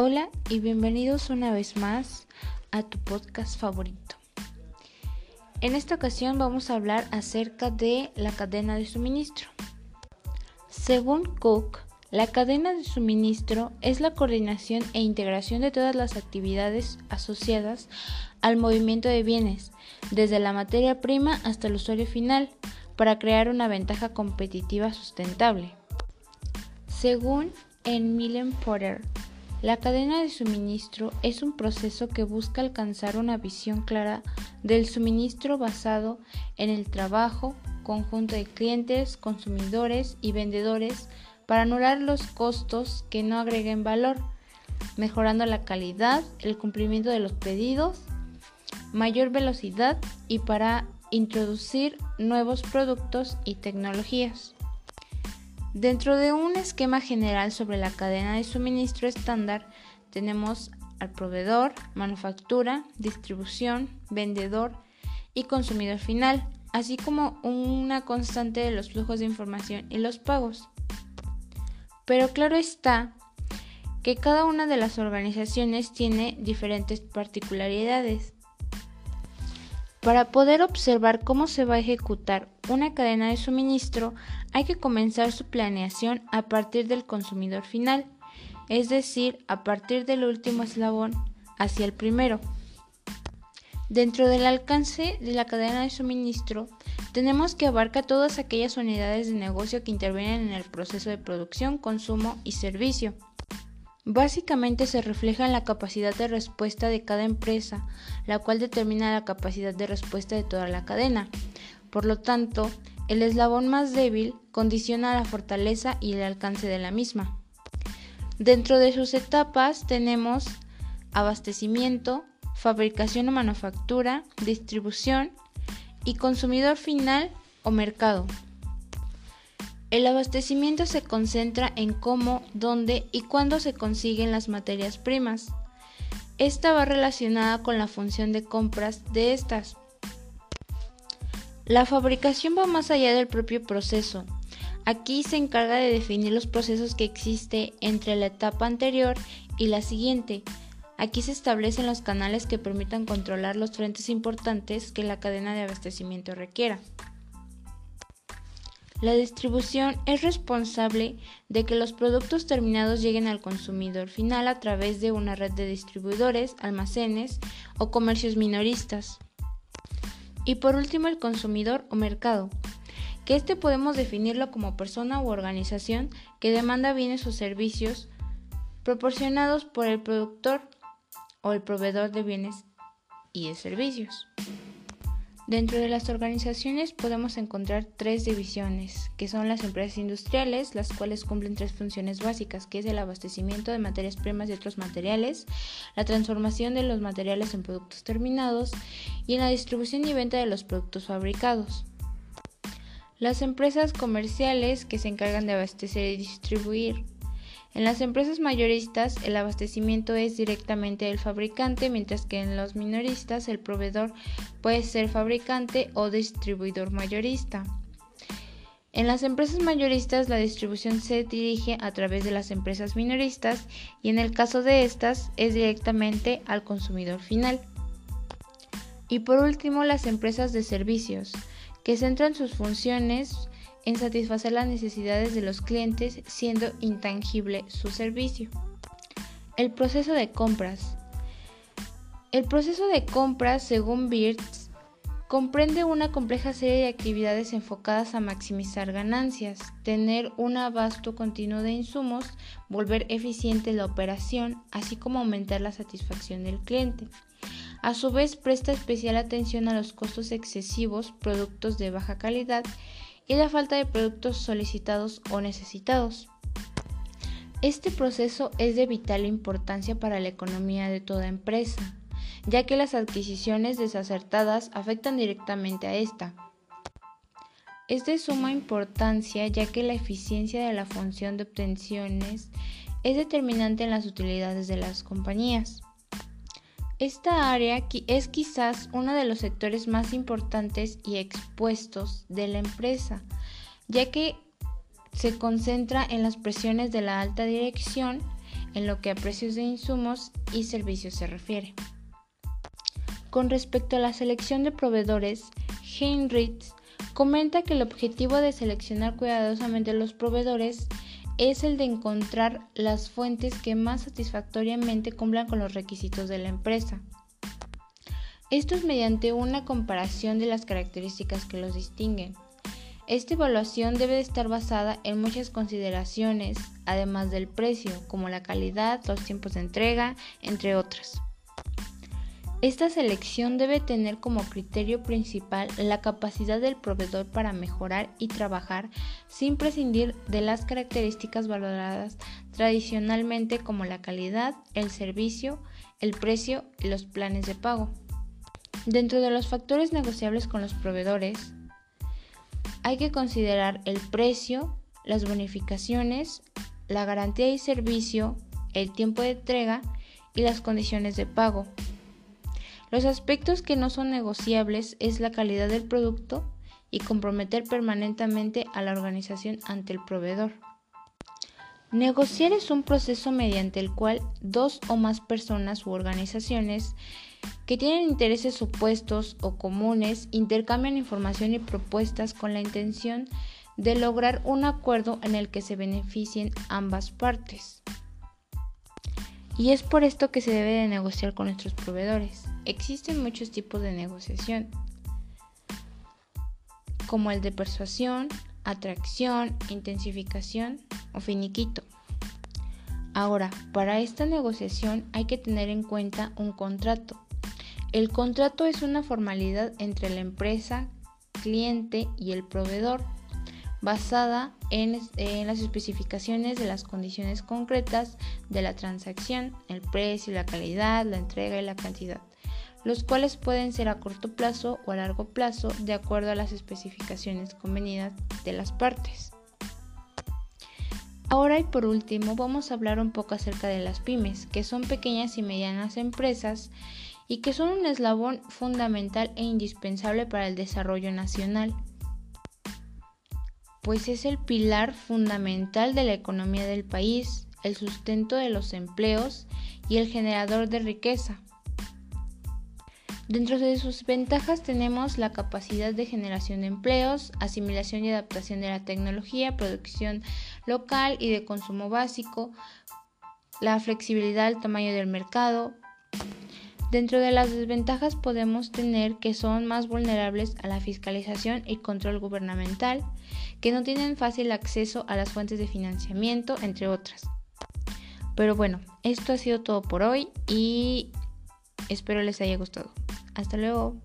Hola y bienvenidos una vez más a tu podcast favorito. En esta ocasión vamos a hablar acerca de la cadena de suministro. Según Cook, la cadena de suministro es la coordinación e integración de todas las actividades asociadas al movimiento de bienes, desde la materia prima hasta el usuario final, para crear una ventaja competitiva sustentable. Según en Millen Porter, la cadena de suministro es un proceso que busca alcanzar una visión clara del suministro basado en el trabajo conjunto de clientes, consumidores y vendedores para anular los costos que no agreguen valor, mejorando la calidad, el cumplimiento de los pedidos, mayor velocidad y para introducir nuevos productos y tecnologías. Dentro de un esquema general sobre la cadena de suministro estándar tenemos al proveedor, manufactura, distribución, vendedor y consumidor final, así como una constante de los flujos de información y los pagos. Pero claro está que cada una de las organizaciones tiene diferentes particularidades. Para poder observar cómo se va a ejecutar una cadena de suministro, hay que comenzar su planeación a partir del consumidor final, es decir, a partir del último eslabón hacia el primero. Dentro del alcance de la cadena de suministro, tenemos que abarca todas aquellas unidades de negocio que intervienen en el proceso de producción, consumo y servicio. Básicamente se refleja en la capacidad de respuesta de cada empresa, la cual determina la capacidad de respuesta de toda la cadena. Por lo tanto, el eslabón más débil condiciona la fortaleza y el alcance de la misma. Dentro de sus etapas tenemos abastecimiento, fabricación o manufactura, distribución, y consumidor final o mercado. El abastecimiento se concentra en cómo, dónde y cuándo se consiguen las materias primas. Esta va relacionada con la función de compras de estas. La fabricación va más allá del propio proceso. Aquí se encarga de definir los procesos que existe entre la etapa anterior y la siguiente, Aquí se establecen los canales que permitan controlar los frentes importantes que la cadena de abastecimiento requiera. La distribución es responsable de que los productos terminados lleguen al consumidor final a través de una red de distribuidores, almacenes o comercios minoristas. Y por último el consumidor o mercado, que este podemos definirlo como persona u organización que demanda bienes o servicios proporcionados por el productor o el proveedor de bienes y de servicios. Dentro de las organizaciones podemos encontrar tres divisiones, que son las empresas industriales, las cuales cumplen tres funciones básicas, que es el abastecimiento de materias primas y otros materiales, la transformación de los materiales en productos terminados y en la distribución y venta de los productos fabricados. Las empresas comerciales que se encargan de abastecer y distribuir en las empresas mayoristas el abastecimiento es directamente del fabricante, mientras que en los minoristas el proveedor puede ser fabricante o distribuidor mayorista. En las empresas mayoristas la distribución se dirige a través de las empresas minoristas y en el caso de estas es directamente al consumidor final. Y por último las empresas de servicios, que centran sus funciones en satisfacer las necesidades de los clientes siendo intangible su servicio. El proceso de compras. El proceso de compras, según Birds, comprende una compleja serie de actividades enfocadas a maximizar ganancias, tener un abasto continuo de insumos, volver eficiente la operación, así como aumentar la satisfacción del cliente. A su vez, presta especial atención a los costos excesivos, productos de baja calidad y la falta de productos solicitados o necesitados. Este proceso es de vital importancia para la economía de toda empresa, ya que las adquisiciones desacertadas afectan directamente a esta. Es de suma importancia ya que la eficiencia de la función de obtenciones es determinante en las utilidades de las compañías. Esta área es quizás uno de los sectores más importantes y expuestos de la empresa, ya que se concentra en las presiones de la alta dirección, en lo que a precios de insumos y servicios se refiere. Con respecto a la selección de proveedores, Heinrich comenta que el objetivo de seleccionar cuidadosamente los proveedores es el de encontrar las fuentes que más satisfactoriamente cumplan con los requisitos de la empresa. Esto es mediante una comparación de las características que los distinguen. Esta evaluación debe estar basada en muchas consideraciones, además del precio, como la calidad, los tiempos de entrega, entre otras. Esta selección debe tener como criterio principal la capacidad del proveedor para mejorar y trabajar sin prescindir de las características valoradas tradicionalmente como la calidad, el servicio, el precio y los planes de pago. Dentro de los factores negociables con los proveedores, hay que considerar el precio, las bonificaciones, la garantía y servicio, el tiempo de entrega y las condiciones de pago. Los aspectos que no son negociables es la calidad del producto y comprometer permanentemente a la organización ante el proveedor. Negociar es un proceso mediante el cual dos o más personas u organizaciones que tienen intereses opuestos o comunes intercambian información y propuestas con la intención de lograr un acuerdo en el que se beneficien ambas partes. Y es por esto que se debe de negociar con nuestros proveedores. Existen muchos tipos de negociación, como el de persuasión, atracción, intensificación o finiquito. Ahora, para esta negociación hay que tener en cuenta un contrato, el contrato es una formalidad entre la empresa, cliente y el proveedor, basada en, las especificaciones de las condiciones concretas de la transacción, el precio, la calidad, la entrega y la cantidad, los cuales pueden ser a corto plazo o a largo plazo de acuerdo a las especificaciones convenidas de las partes. Ahora y por último vamos a hablar un poco acerca de las pymes, que son pequeñas y medianas empresas y que son un eslabón fundamental e indispensable para el desarrollo nacional, pues es el pilar fundamental de la economía del país, el sustento de los empleos y el generador de riqueza. Dentro de sus ventajas tenemos la capacidad de generación de empleos, asimilación y adaptación de la tecnología, producción local y de consumo básico, la flexibilidad al tamaño del mercado, Dentro de las desventajas podemos tener que son más vulnerables a la fiscalización y control gubernamental, que no tienen fácil acceso a las fuentes de financiamiento, entre otras. Pero bueno, esto ha sido todo por hoy y espero les haya gustado. Hasta luego.